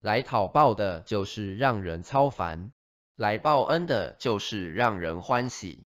来讨报的就是让人操烦，来报恩的就是让人欢喜。